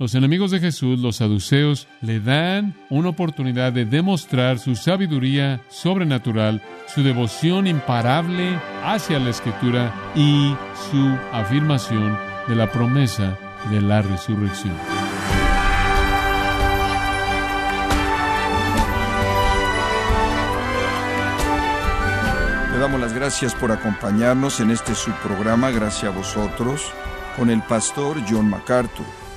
Los enemigos de Jesús, los saduceos, le dan una oportunidad de demostrar su sabiduría sobrenatural, su devoción imparable hacia la escritura y su afirmación de la promesa de la resurrección. Le damos las gracias por acompañarnos en este subprograma, gracias a vosotros, con el pastor John MacArthur.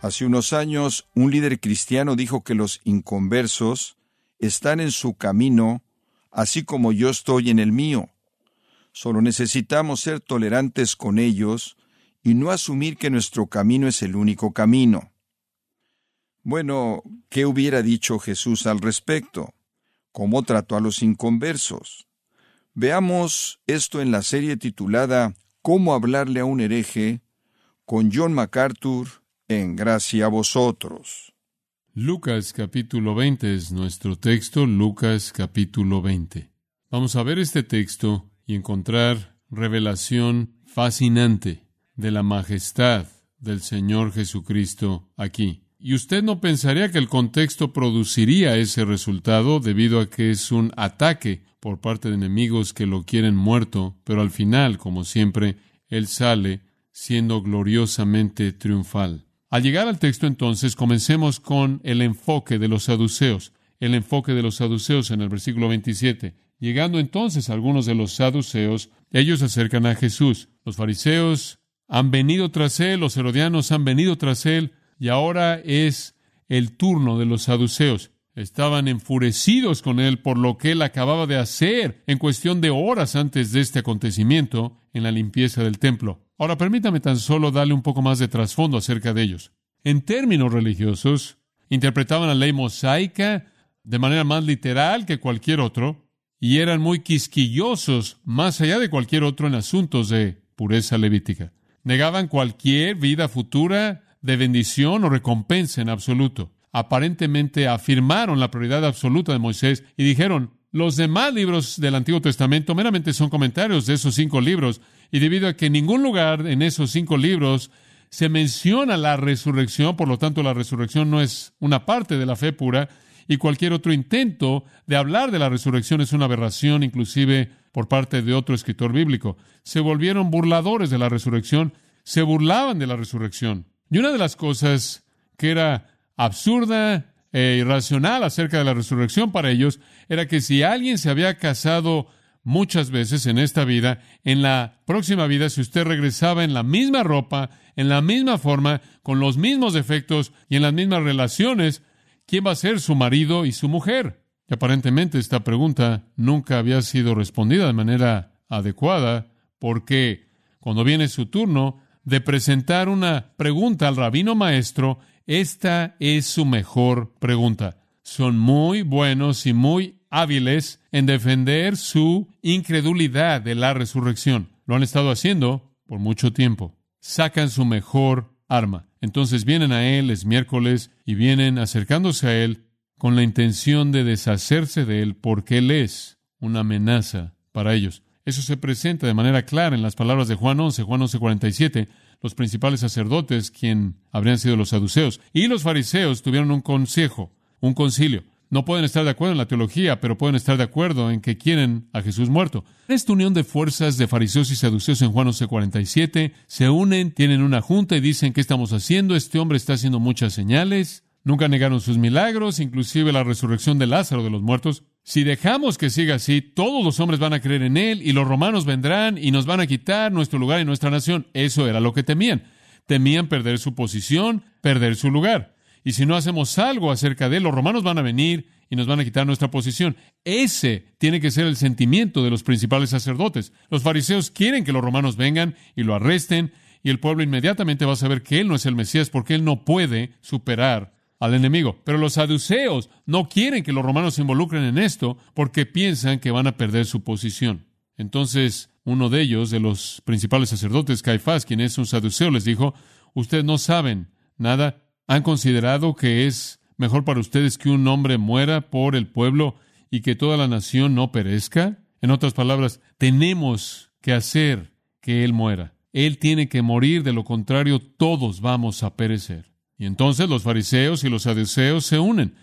Hace unos años, un líder cristiano dijo que los inconversos están en su camino, así como yo estoy en el mío. Solo necesitamos ser tolerantes con ellos y no asumir que nuestro camino es el único camino. Bueno, ¿qué hubiera dicho Jesús al respecto? ¿Cómo trató a los inconversos? Veamos esto en la serie titulada Cómo hablarle a un hereje con John MacArthur en gracia a vosotros. Lucas capítulo 20 es nuestro texto, Lucas capítulo 20. Vamos a ver este texto y encontrar revelación fascinante de la majestad del Señor Jesucristo aquí. Y usted no pensaría que el contexto produciría ese resultado debido a que es un ataque por parte de enemigos que lo quieren muerto, pero al final, como siempre, Él sale siendo gloriosamente triunfal. Al llegar al texto entonces, comencemos con el enfoque de los saduceos, el enfoque de los saduceos en el versículo 27. Llegando entonces algunos de los saduceos, ellos acercan a Jesús. Los fariseos han venido tras él, los herodianos han venido tras él, y ahora es el turno de los saduceos. Estaban enfurecidos con él por lo que él acababa de hacer en cuestión de horas antes de este acontecimiento en la limpieza del templo. Ahora permítame tan solo darle un poco más de trasfondo acerca de ellos. En términos religiosos, interpretaban la ley mosaica de manera más literal que cualquier otro, y eran muy quisquillosos más allá de cualquier otro en asuntos de pureza levítica. Negaban cualquier vida futura de bendición o recompensa en absoluto. Aparentemente afirmaron la prioridad absoluta de Moisés y dijeron, los demás libros del Antiguo Testamento meramente son comentarios de esos cinco libros, y debido a que en ningún lugar en esos cinco libros se menciona la resurrección, por lo tanto la resurrección no es una parte de la fe pura, y cualquier otro intento de hablar de la resurrección es una aberración, inclusive por parte de otro escritor bíblico. Se volvieron burladores de la resurrección, se burlaban de la resurrección. Y una de las cosas que era absurda e irracional acerca de la resurrección para ellos era que si alguien se había casado muchas veces en esta vida, en la próxima vida, si usted regresaba en la misma ropa, en la misma forma, con los mismos defectos y en las mismas relaciones, ¿quién va a ser su marido y su mujer? Y aparentemente esta pregunta nunca había sido respondida de manera adecuada, porque cuando viene su turno de presentar una pregunta al rabino maestro, esta es su mejor pregunta. Son muy buenos y muy hábiles en defender su incredulidad de la resurrección. Lo han estado haciendo por mucho tiempo. Sacan su mejor arma. Entonces vienen a Él, es miércoles, y vienen acercándose a Él con la intención de deshacerse de Él porque Él es una amenaza para ellos. Eso se presenta de manera clara en las palabras de Juan 11, Juan 11, 47 los principales sacerdotes, quien habrían sido los saduceos, y los fariseos tuvieron un consejo, un concilio. No pueden estar de acuerdo en la teología, pero pueden estar de acuerdo en que quieren a Jesús muerto. Esta unión de fuerzas de fariseos y saduceos en Juan 11:47 se unen, tienen una junta y dicen, ¿qué estamos haciendo? Este hombre está haciendo muchas señales. Nunca negaron sus milagros, inclusive la resurrección de Lázaro de los muertos. Si dejamos que siga así, todos los hombres van a creer en Él y los romanos vendrán y nos van a quitar nuestro lugar y nuestra nación. Eso era lo que temían. Temían perder su posición, perder su lugar. Y si no hacemos algo acerca de Él, los romanos van a venir y nos van a quitar nuestra posición. Ese tiene que ser el sentimiento de los principales sacerdotes. Los fariseos quieren que los romanos vengan y lo arresten y el pueblo inmediatamente va a saber que Él no es el Mesías porque Él no puede superar al enemigo. Pero los saduceos no quieren que los romanos se involucren en esto porque piensan que van a perder su posición. Entonces, uno de ellos, de los principales sacerdotes, Caifás, quien es un saduceo, les dijo, ustedes no saben nada, han considerado que es mejor para ustedes que un hombre muera por el pueblo y que toda la nación no perezca. En otras palabras, tenemos que hacer que Él muera. Él tiene que morir, de lo contrario todos vamos a perecer. Y entonces los fariseos y los saduceos se unen.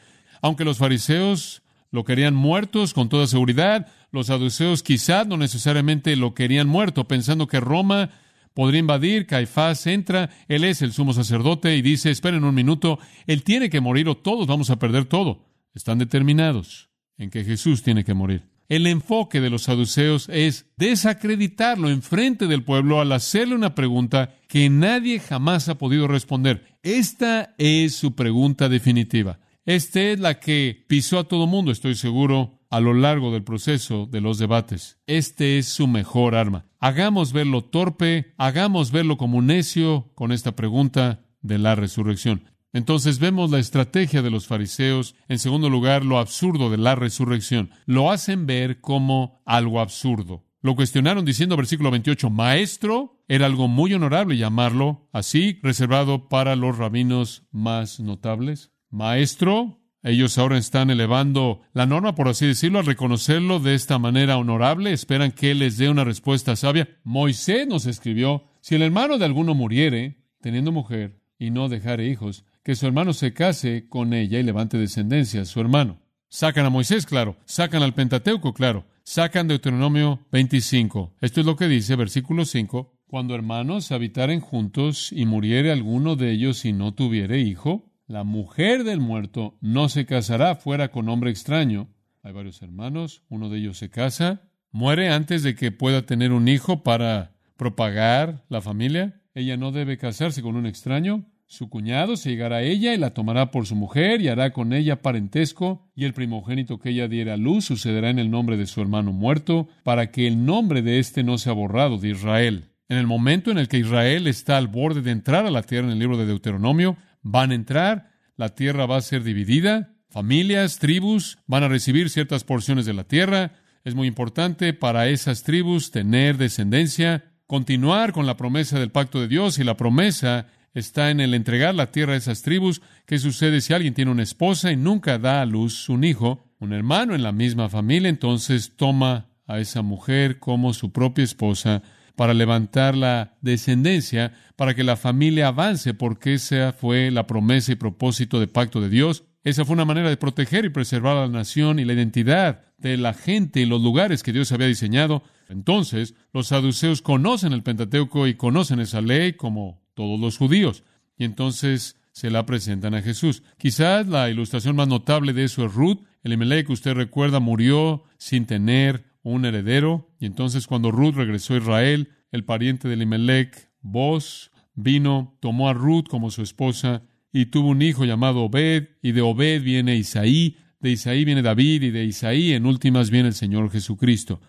Aunque los fariseos lo querían muertos con toda seguridad, los saduceos quizás no necesariamente lo querían muerto, pensando que Roma podría invadir, Caifás entra, él es el sumo sacerdote y dice, esperen un minuto, él tiene que morir o todos vamos a perder todo. Están determinados en que Jesús tiene que morir. El enfoque de los saduceos es desacreditarlo en frente del pueblo al hacerle una pregunta que nadie jamás ha podido responder. Esta es su pregunta definitiva. Esta es la que pisó a todo mundo, estoy seguro, a lo largo del proceso de los debates. Este es su mejor arma. Hagamos verlo torpe, hagamos verlo como un necio con esta pregunta de la resurrección. Entonces vemos la estrategia de los fariseos, en segundo lugar, lo absurdo de la resurrección. Lo hacen ver como algo absurdo. Lo cuestionaron diciendo, versículo 28, maestro, era algo muy honorable llamarlo así, reservado para los rabinos más notables. Maestro, ellos ahora están elevando la norma, por así decirlo, al reconocerlo de esta manera honorable, esperan que les dé una respuesta sabia. Moisés nos escribió, si el hermano de alguno muriere, teniendo mujer, y no dejare hijos, que su hermano se case con ella y levante descendencia, su hermano. Sacan a Moisés, claro, sacan al Pentateuco, claro, sacan Deuteronomio 25. Esto es lo que dice versículo 5. Cuando hermanos habitaren juntos y muriere alguno de ellos y no tuviere hijo, la mujer del muerto no se casará fuera con hombre extraño. Hay varios hermanos, uno de ellos se casa, muere antes de que pueda tener un hijo para propagar la familia. Ella no debe casarse con un extraño. Su cuñado se llegará a ella y la tomará por su mujer y hará con ella parentesco, y el primogénito que ella diera a luz sucederá en el nombre de su hermano muerto, para que el nombre de éste no sea borrado de Israel. En el momento en el que Israel está al borde de entrar a la tierra en el libro de Deuteronomio, van a entrar, la tierra va a ser dividida, familias, tribus van a recibir ciertas porciones de la tierra. Es muy importante para esas tribus tener descendencia, continuar con la promesa del pacto de Dios y la promesa está en el entregar la tierra a esas tribus. ¿Qué sucede si alguien tiene una esposa y nunca da a luz un hijo, un hermano en la misma familia? Entonces toma a esa mujer como su propia esposa para levantar la descendencia, para que la familia avance, porque esa fue la promesa y propósito de pacto de Dios. Esa fue una manera de proteger y preservar a la nación y la identidad de la gente y los lugares que Dios había diseñado. Entonces, los saduceos conocen el Pentateuco y conocen esa ley como todos los judíos. Y entonces se la presentan a Jesús. Quizás la ilustración más notable de eso es Ruth. El que usted recuerda, murió sin tener un heredero. Y entonces cuando Ruth regresó a Israel, el pariente de Elimelech, Boz, vino, tomó a Ruth como su esposa y tuvo un hijo llamado Obed, y de Obed viene Isaí, de Isaí viene David, y de Isaí en últimas viene el Señor Jesucristo.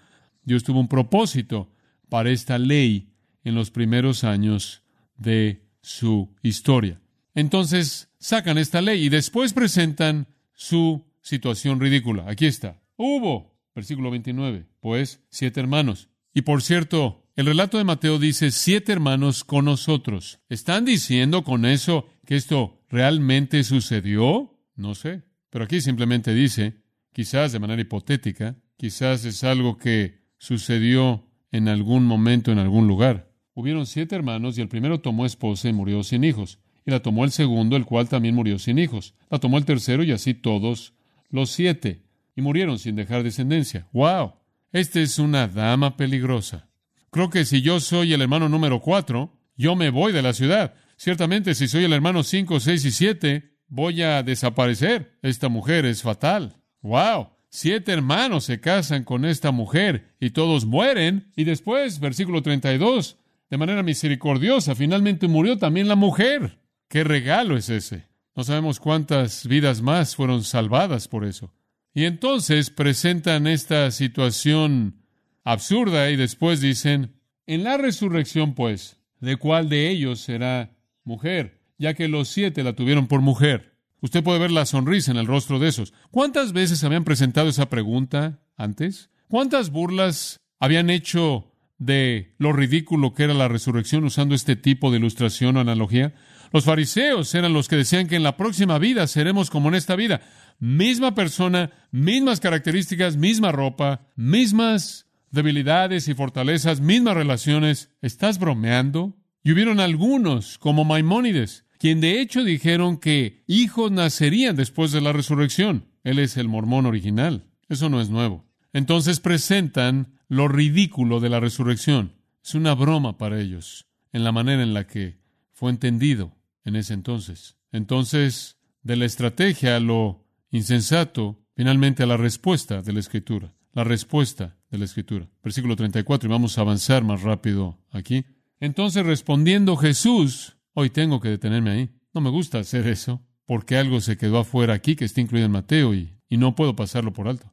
Dios tuvo un propósito para esta ley en los primeros años de su historia. Entonces sacan esta ley y después presentan su situación ridícula. Aquí está. Hubo, versículo 29, pues siete hermanos. Y por cierto, el relato de Mateo dice siete hermanos con nosotros. ¿Están diciendo con eso que esto realmente sucedió? No sé. Pero aquí simplemente dice, quizás de manera hipotética, quizás es algo que sucedió en algún momento en algún lugar. Hubieron siete hermanos y el primero tomó esposa y murió sin hijos. Y la tomó el segundo, el cual también murió sin hijos. La tomó el tercero y así todos los siete. Y murieron sin dejar descendencia. ¡Wow! Esta es una dama peligrosa. Creo que si yo soy el hermano número cuatro, yo me voy de la ciudad. Ciertamente, si soy el hermano cinco, seis y siete, voy a desaparecer. Esta mujer es fatal. ¡Wow! Siete hermanos se casan con esta mujer y todos mueren. Y después, versículo 32, de manera misericordiosa. Finalmente murió también la mujer. ¿Qué regalo es ese? No sabemos cuántas vidas más fueron salvadas por eso. Y entonces presentan esta situación absurda y después dicen, en la resurrección pues, ¿de cuál de ellos será mujer? Ya que los siete la tuvieron por mujer. Usted puede ver la sonrisa en el rostro de esos. ¿Cuántas veces habían presentado esa pregunta antes? ¿Cuántas burlas habían hecho de lo ridículo que era la resurrección usando este tipo de ilustración o analogía. Los fariseos eran los que decían que en la próxima vida seremos como en esta vida. Misma persona, mismas características, misma ropa, mismas debilidades y fortalezas, mismas relaciones. ¿Estás bromeando? Y hubieron algunos, como Maimónides, quien de hecho dijeron que hijos nacerían después de la resurrección. Él es el mormón original. Eso no es nuevo. Entonces presentan lo ridículo de la resurrección. Es una broma para ellos, en la manera en la que fue entendido en ese entonces. Entonces, de la estrategia a lo insensato, finalmente a la respuesta de la Escritura. La respuesta de la Escritura. Versículo 34, y vamos a avanzar más rápido aquí. Entonces, respondiendo Jesús, hoy tengo que detenerme ahí. No me gusta hacer eso, porque algo se quedó afuera aquí que está incluido en Mateo y, y no puedo pasarlo por alto.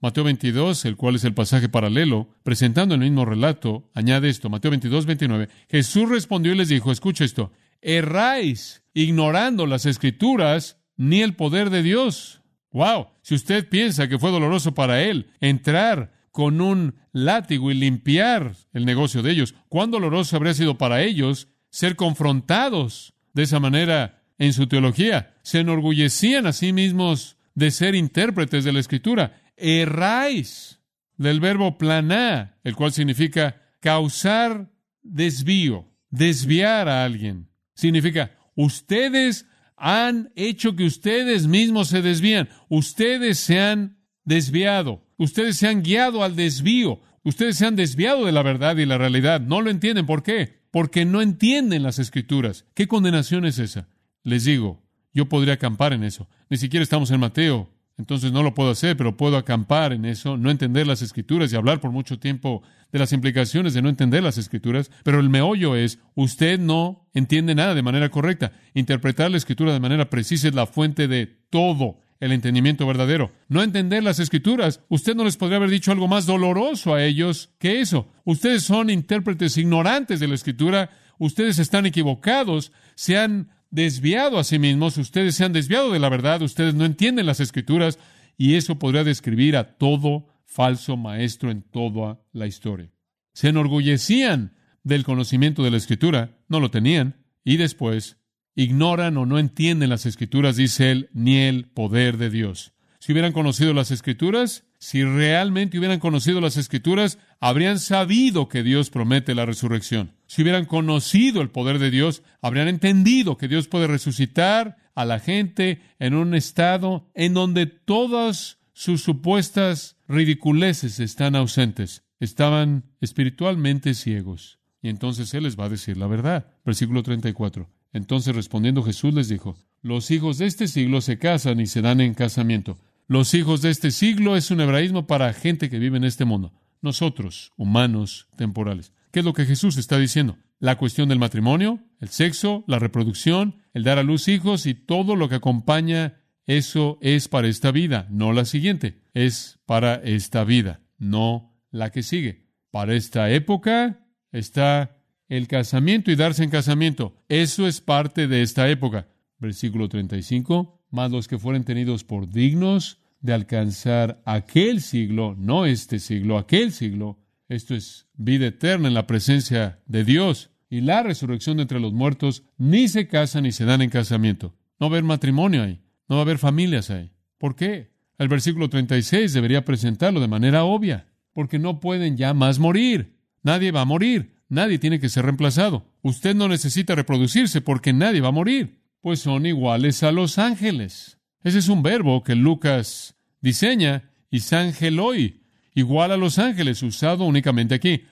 Mateo 22, el cual es el pasaje paralelo, presentando el mismo relato, añade esto, Mateo 22, 29. Jesús respondió y les dijo, escucha esto, erráis ignorando las escrituras ni el poder de Dios. Wow, si usted piensa que fue doloroso para él entrar con un látigo y limpiar el negocio de ellos, cuán doloroso habría sido para ellos ser confrontados de esa manera en su teología. Se enorgullecían a sí mismos de ser intérpretes de la escritura erráis del verbo planá, el cual significa causar desvío, desviar a alguien. Significa, ustedes han hecho que ustedes mismos se desvían, ustedes se han desviado, ustedes se han guiado al desvío, ustedes se han desviado de la verdad y la realidad. No lo entienden. ¿Por qué? Porque no entienden las escrituras. ¿Qué condenación es esa? Les digo, yo podría acampar en eso. Ni siquiera estamos en Mateo entonces no lo puedo hacer, pero puedo acampar en eso, no entender las escrituras y hablar por mucho tiempo de las implicaciones de no entender las escrituras. Pero el meollo es, usted no entiende nada de manera correcta. Interpretar la escritura de manera precisa es la fuente de todo el entendimiento verdadero. No entender las escrituras, usted no les podría haber dicho algo más doloroso a ellos que eso. Ustedes son intérpretes ignorantes de la escritura, ustedes están equivocados, se han desviado a sí mismos, ustedes se han desviado de la verdad, ustedes no entienden las escrituras y eso podría describir a todo falso maestro en toda la historia. Se enorgullecían del conocimiento de la escritura, no lo tenían, y después ignoran o no entienden las escrituras, dice él, ni el poder de Dios. Si hubieran conocido las escrituras, si realmente hubieran conocido las escrituras, habrían sabido que Dios promete la resurrección. Si hubieran conocido el poder de Dios, habrían entendido que Dios puede resucitar a la gente en un estado en donde todas sus supuestas ridiculeces están ausentes. Estaban espiritualmente ciegos. Y entonces Él les va a decir la verdad. Versículo 34. Entonces respondiendo Jesús les dijo, los hijos de este siglo se casan y se dan en casamiento los hijos de este siglo es un hebraísmo para gente que vive en este mundo. Nosotros, humanos temporales. ¿Qué es lo que Jesús está diciendo? La cuestión del matrimonio, el sexo, la reproducción, el dar a luz hijos y todo lo que acompaña eso es para esta vida, no la siguiente. Es para esta vida, no la que sigue. Para esta época está el casamiento y darse en casamiento. Eso es parte de esta época. Versículo 35. Más los que fueren tenidos por dignos de alcanzar aquel siglo, no este siglo, aquel siglo. Esto es vida eterna en la presencia de Dios y la resurrección entre los muertos, ni se casan ni se dan en casamiento. No va a haber matrimonio ahí, no va a haber familias ahí. ¿Por qué? El versículo 36 debería presentarlo de manera obvia, porque no pueden ya más morir. Nadie va a morir, nadie tiene que ser reemplazado. Usted no necesita reproducirse porque nadie va a morir, pues son iguales a los ángeles. Ese es un verbo que Lucas diseña y hoy, igual a los ángeles, usado únicamente aquí.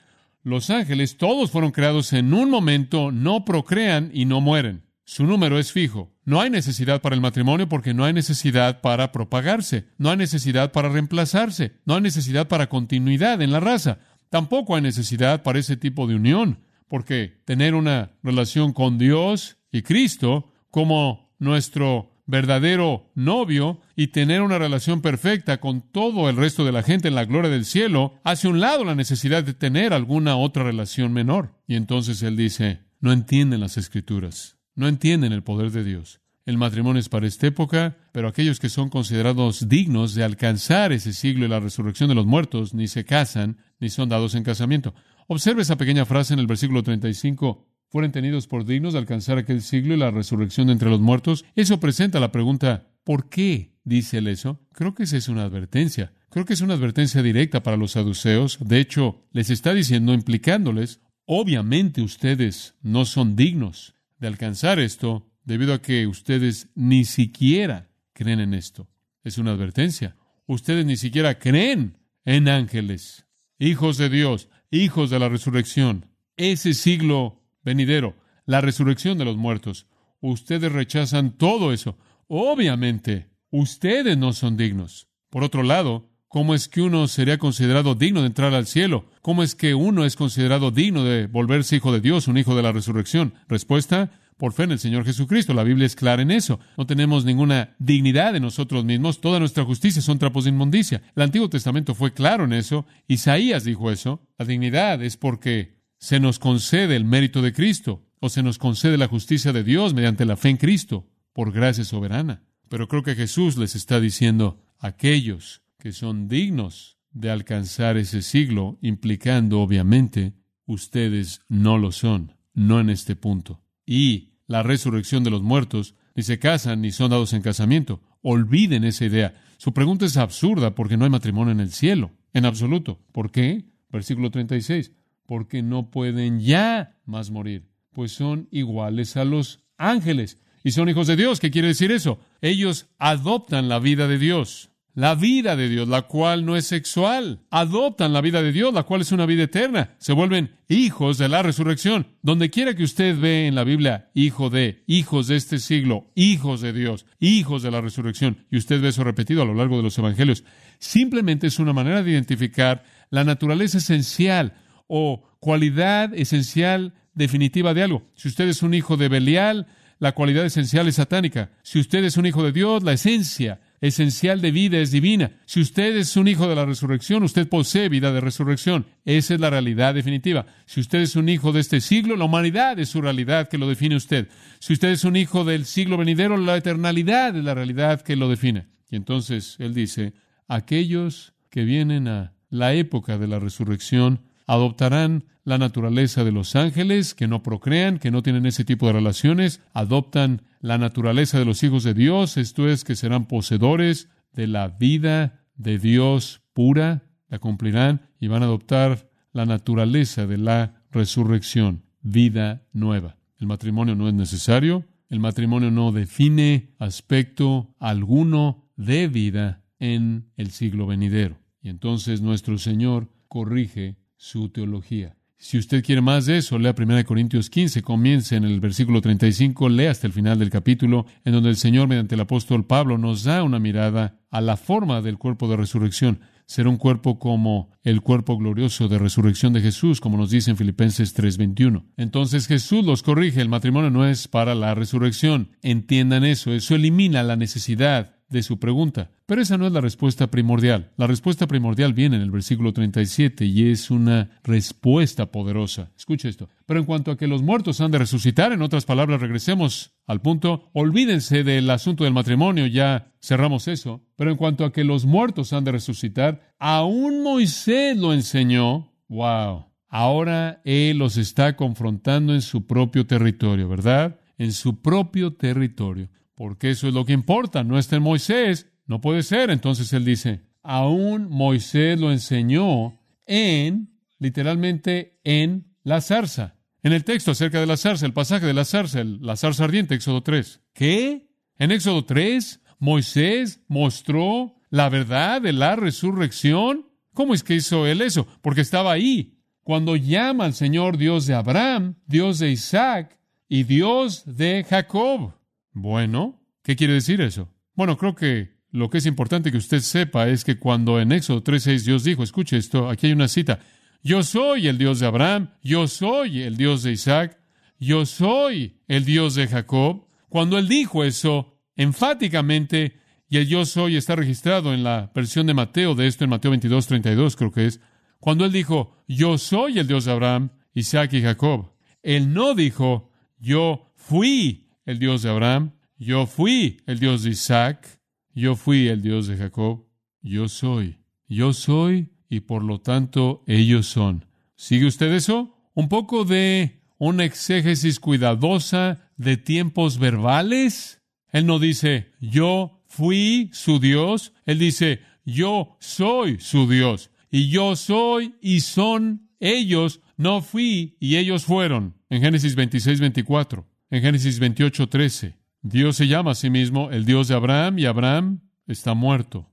Los ángeles todos fueron creados en un momento, no procrean y no mueren. Su número es fijo. No hay necesidad para el matrimonio porque no hay necesidad para propagarse, no hay necesidad para reemplazarse, no hay necesidad para continuidad en la raza. Tampoco hay necesidad para ese tipo de unión, porque tener una relación con Dios y Cristo como nuestro verdadero novio y tener una relación perfecta con todo el resto de la gente en la gloria del cielo, hace un lado la necesidad de tener alguna otra relación menor. Y entonces él dice, no entienden las escrituras, no entienden el poder de Dios. El matrimonio es para esta época, pero aquellos que son considerados dignos de alcanzar ese siglo y la resurrección de los muertos ni se casan ni son dados en casamiento. Observe esa pequeña frase en el versículo 35 fueron tenidos por dignos de alcanzar aquel siglo y la resurrección de entre los muertos, eso presenta la pregunta, ¿por qué dice él eso? Creo que esa es una advertencia. Creo que es una advertencia directa para los saduceos. De hecho, les está diciendo, implicándoles, obviamente ustedes no son dignos de alcanzar esto, debido a que ustedes ni siquiera creen en esto. Es una advertencia. Ustedes ni siquiera creen en ángeles, hijos de Dios, hijos de la resurrección. Ese siglo venidero, la resurrección de los muertos. Ustedes rechazan todo eso. Obviamente, ustedes no son dignos. Por otro lado, ¿cómo es que uno sería considerado digno de entrar al cielo? ¿Cómo es que uno es considerado digno de volverse hijo de Dios, un hijo de la resurrección? Respuesta, por fe en el Señor Jesucristo. La Biblia es clara en eso. No tenemos ninguna dignidad en nosotros mismos. Toda nuestra justicia son trapos de inmundicia. El Antiguo Testamento fue claro en eso. Isaías dijo eso. La dignidad es porque se nos concede el mérito de Cristo o se nos concede la justicia de Dios mediante la fe en Cristo por gracia soberana. Pero creo que Jesús les está diciendo aquellos que son dignos de alcanzar ese siglo, implicando obviamente ustedes no lo son, no en este punto. Y la resurrección de los muertos, ni se casan ni son dados en casamiento. Olviden esa idea. Su pregunta es absurda porque no hay matrimonio en el cielo, en absoluto. ¿Por qué? Versículo 36. Porque no pueden ya más morir, pues son iguales a los ángeles y son hijos de Dios. ¿Qué quiere decir eso? Ellos adoptan la vida de Dios la vida de Dios, la cual no es sexual. Adoptan la vida de Dios, la cual es una vida eterna. Se vuelven hijos de la resurrección. Donde quiera que usted ve en la Biblia, hijo de, hijos de este siglo, hijos de Dios, hijos de la resurrección, y usted ve eso repetido a lo largo de los evangelios, simplemente es una manera de identificar la naturaleza esencial o cualidad esencial definitiva de algo. Si usted es un hijo de Belial, la cualidad esencial es satánica. Si usted es un hijo de Dios, la esencia esencial de vida es divina. Si usted es un hijo de la resurrección, usted posee vida de resurrección. Esa es la realidad definitiva. Si usted es un hijo de este siglo, la humanidad es su realidad que lo define usted. Si usted es un hijo del siglo venidero, la eternalidad es la realidad que lo define. Y entonces él dice, aquellos que vienen a la época de la resurrección adoptarán la naturaleza de los ángeles, que no procrean, que no tienen ese tipo de relaciones, adoptan la naturaleza de los hijos de Dios, esto es, que serán poseedores de la vida de Dios pura, la cumplirán y van a adoptar la naturaleza de la resurrección, vida nueva. El matrimonio no es necesario, el matrimonio no define aspecto alguno de vida en el siglo venidero. Y entonces nuestro Señor corrige su teología. Si usted quiere más de eso, lea 1 Corintios 15, comience en el versículo 35, lea hasta el final del capítulo, en donde el Señor, mediante el apóstol Pablo, nos da una mirada a la forma del cuerpo de resurrección. Será un cuerpo como el cuerpo glorioso de resurrección de Jesús, como nos dice en Filipenses 3:21. Entonces Jesús los corrige, el matrimonio no es para la resurrección. Entiendan eso, eso elimina la necesidad de su pregunta. Pero esa no es la respuesta primordial. La respuesta primordial viene en el versículo 37 y es una respuesta poderosa. Escuche esto. Pero en cuanto a que los muertos han de resucitar, en otras palabras, regresemos al punto, olvídense del asunto del matrimonio, ya cerramos eso. Pero en cuanto a que los muertos han de resucitar, aún Moisés lo enseñó. ¡Wow! Ahora Él los está confrontando en su propio territorio, ¿verdad? En su propio territorio porque eso es lo que importa, no está en Moisés, no puede ser. Entonces él dice, aún Moisés lo enseñó en, literalmente, en la zarza. En el texto acerca de la zarza, el pasaje de la zarza, la zarza ardiente, Éxodo 3. ¿Qué? En Éxodo 3, Moisés mostró la verdad de la resurrección. ¿Cómo es que hizo él eso? Porque estaba ahí. Cuando llama al Señor Dios de Abraham, Dios de Isaac y Dios de Jacob. Bueno, ¿qué quiere decir eso? Bueno, creo que lo que es importante que usted sepa es que cuando en Éxodo 3.6 Dios dijo, escuche esto, aquí hay una cita, yo soy el Dios de Abraham, yo soy el Dios de Isaac, yo soy el Dios de Jacob. Cuando él dijo eso enfáticamente, y el yo soy está registrado en la versión de Mateo de esto, en Mateo 22.32 creo que es, cuando él dijo, yo soy el Dios de Abraham, Isaac y Jacob, él no dijo, yo fui el Dios de Abraham, yo fui el Dios de Isaac, yo fui el Dios de Jacob, yo soy, yo soy y por lo tanto ellos son. ¿Sigue usted eso? Un poco de una exégesis cuidadosa de tiempos verbales. Él no dice, yo fui su Dios, él dice, yo soy su Dios, y yo soy y son ellos, no fui y ellos fueron, en Génesis 26, 24 en Génesis 28, 13. Dios se llama a sí mismo el Dios de Abraham y Abraham está muerto.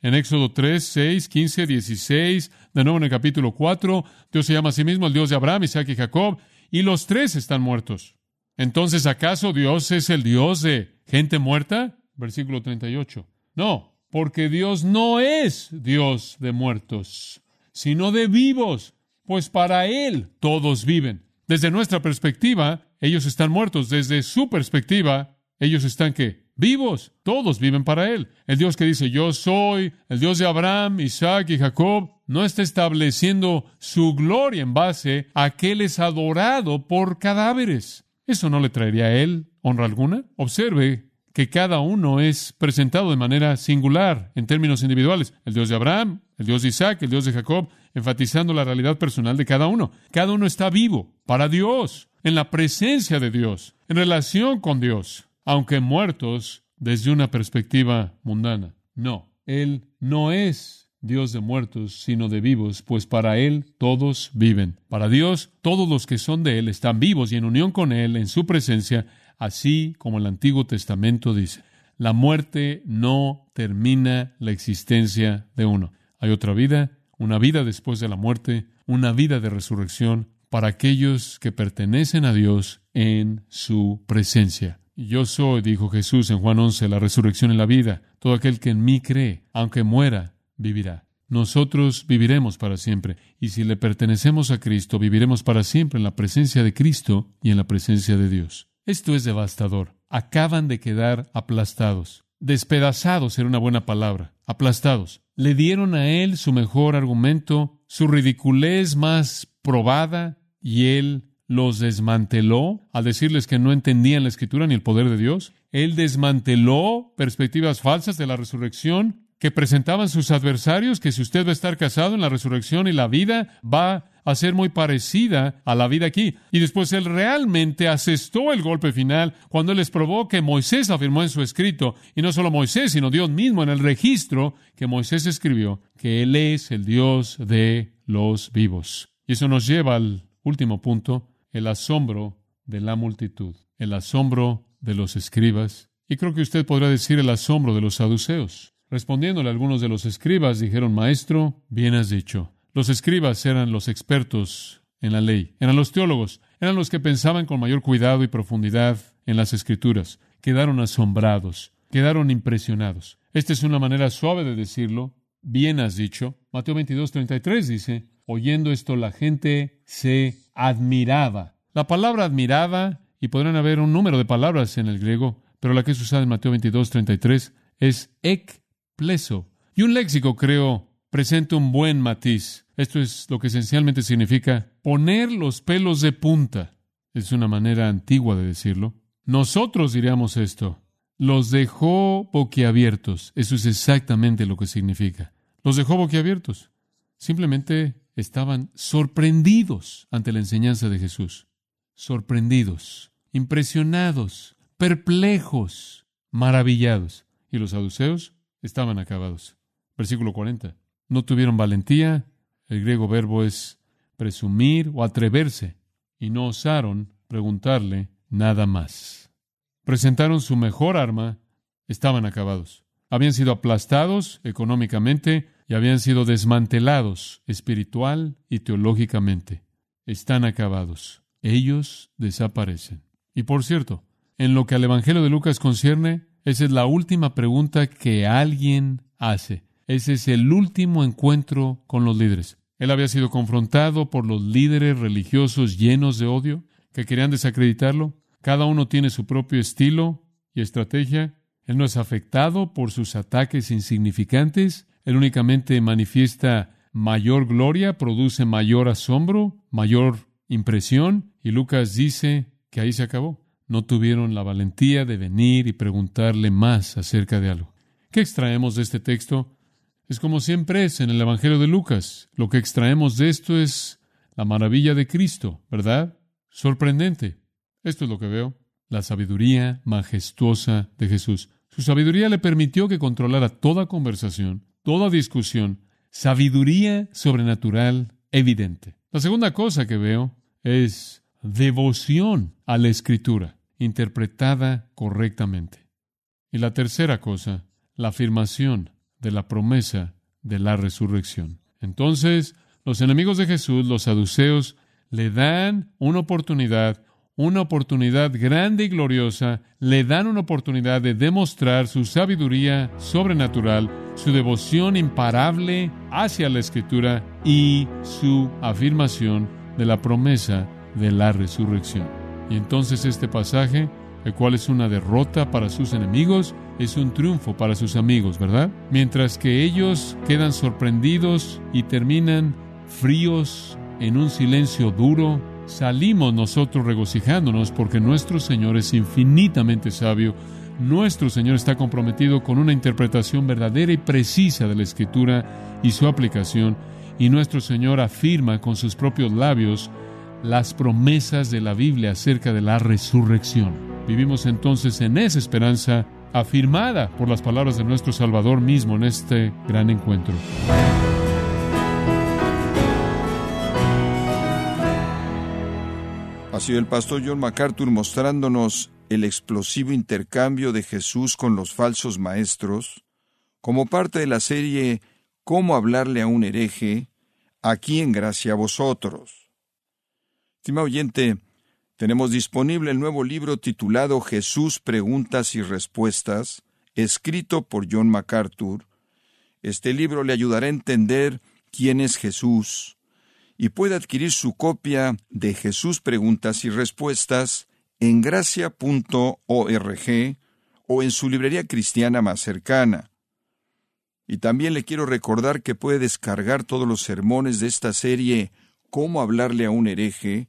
En Éxodo 3, 6, 15, 16, de nuevo en el capítulo 4, Dios se llama a sí mismo el Dios de Abraham, Isaac y Jacob, y los tres están muertos. Entonces, ¿acaso Dios es el Dios de gente muerta? Versículo 38. No, porque Dios no es Dios de muertos, sino de vivos, pues para Él todos viven. Desde nuestra perspectiva, ellos están muertos. Desde su perspectiva, ellos están que vivos. Todos viven para Él. El Dios que dice yo soy, el Dios de Abraham, Isaac y Jacob, no está estableciendo su gloria en base a que Él es adorado por cadáveres. ¿Eso no le traería a Él honra alguna? Observe que cada uno es presentado de manera singular en términos individuales. El Dios de Abraham, el Dios de Isaac, el Dios de Jacob, enfatizando la realidad personal de cada uno. Cada uno está vivo para Dios, en la presencia de Dios, en relación con Dios aunque muertos desde una perspectiva mundana. No, Él no es Dios de muertos, sino de vivos, pues para Él todos viven. Para Dios, todos los que son de Él están vivos y en unión con Él, en su presencia, así como el Antiguo Testamento dice. La muerte no termina la existencia de uno. Hay otra vida, una vida después de la muerte, una vida de resurrección para aquellos que pertenecen a Dios en su presencia. Yo soy, dijo Jesús en Juan 11, la resurrección y la vida. Todo aquel que en mí cree, aunque muera, vivirá. Nosotros viviremos para siempre. Y si le pertenecemos a Cristo, viviremos para siempre en la presencia de Cristo y en la presencia de Dios. Esto es devastador. Acaban de quedar aplastados. Despedazados era una buena palabra. Aplastados. Le dieron a él su mejor argumento, su ridiculez más probada, y él los desmanteló al decirles que no entendían la escritura ni el poder de Dios. Él desmanteló perspectivas falsas de la resurrección que presentaban sus adversarios, que si usted va a estar casado en la resurrección y la vida va a ser muy parecida a la vida aquí. Y después él realmente asestó el golpe final cuando él les probó que Moisés afirmó en su escrito, y no solo Moisés, sino Dios mismo en el registro que Moisés escribió, que él es el Dios de los vivos. Y eso nos lleva al último punto, el asombro de la multitud, el asombro de los escribas, y creo que usted podrá decir el asombro de los saduceos. Respondiéndole algunos de los escribas, dijeron, Maestro, bien has dicho. Los escribas eran los expertos en la ley, eran los teólogos, eran los que pensaban con mayor cuidado y profundidad en las escrituras. Quedaron asombrados, quedaron impresionados. Esta es una manera suave de decirlo. Bien has dicho. Mateo 22, 33 dice, oyendo esto la gente se admiraba. La palabra admiraba, y podrán haber un número de palabras en el griego, pero la que es usada en Mateo 22, 33 es ekpleso. Y un léxico, creo, presenta un buen matiz. Esto es lo que esencialmente significa poner los pelos de punta. Es una manera antigua de decirlo. Nosotros diríamos esto. Los dejó boquiabiertos. Eso es exactamente lo que significa. Los dejó boquiabiertos. Simplemente estaban sorprendidos ante la enseñanza de Jesús, sorprendidos, impresionados, perplejos, maravillados. Y los saduceos estaban acabados. Versículo 40. No tuvieron valentía, el griego verbo es presumir o atreverse, y no osaron preguntarle nada más. Presentaron su mejor arma, estaban acabados. Habían sido aplastados económicamente, y habían sido desmantelados espiritual y teológicamente. Están acabados. Ellos desaparecen. Y por cierto, en lo que al Evangelio de Lucas concierne, esa es la última pregunta que alguien hace. Ese es el último encuentro con los líderes. Él había sido confrontado por los líderes religiosos llenos de odio que querían desacreditarlo. Cada uno tiene su propio estilo y estrategia. Él no es afectado por sus ataques insignificantes. Él únicamente manifiesta mayor gloria, produce mayor asombro, mayor impresión, y Lucas dice que ahí se acabó. No tuvieron la valentía de venir y preguntarle más acerca de algo. ¿Qué extraemos de este texto? Es como siempre es en el Evangelio de Lucas. Lo que extraemos de esto es la maravilla de Cristo, ¿verdad? Sorprendente. Esto es lo que veo. La sabiduría majestuosa de Jesús. Su sabiduría le permitió que controlara toda conversación, toda discusión, sabiduría sobrenatural evidente. La segunda cosa que veo es devoción a la escritura. interpretada correctamente. Y la tercera cosa, la afirmación de la promesa de la resurrección. Entonces, los enemigos de Jesús, los saduceos, le dan una oportunidad, una oportunidad grande y gloriosa, le dan una oportunidad de demostrar su sabiduría sobrenatural, su devoción imparable hacia la Escritura y su afirmación de la promesa de la resurrección. Y entonces este pasaje, el cual es una derrota para sus enemigos, es un triunfo para sus amigos, ¿verdad? Mientras que ellos quedan sorprendidos y terminan fríos en un silencio duro, salimos nosotros regocijándonos porque nuestro Señor es infinitamente sabio, nuestro Señor está comprometido con una interpretación verdadera y precisa de la Escritura y su aplicación, y nuestro Señor afirma con sus propios labios las promesas de la Biblia acerca de la resurrección. Vivimos entonces en esa esperanza afirmada por las palabras de nuestro Salvador mismo en este gran encuentro. Ha sido el pastor John MacArthur mostrándonos el explosivo intercambio de Jesús con los falsos maestros, como parte de la serie Cómo hablarle a un hereje, aquí en Gracia a vosotros. Estimado oyente, tenemos disponible el nuevo libro titulado Jesús Preguntas y Respuestas, escrito por John MacArthur. Este libro le ayudará a entender quién es Jesús, y puede adquirir su copia de Jesús Preguntas y Respuestas en gracia.org o en su librería cristiana más cercana. Y también le quiero recordar que puede descargar todos los sermones de esta serie Cómo hablarle a un hereje,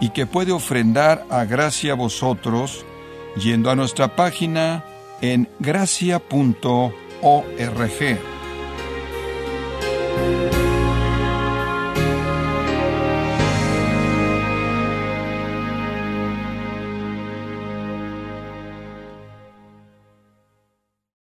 y que puede ofrendar a gracia vosotros yendo a nuestra página en gracia.org.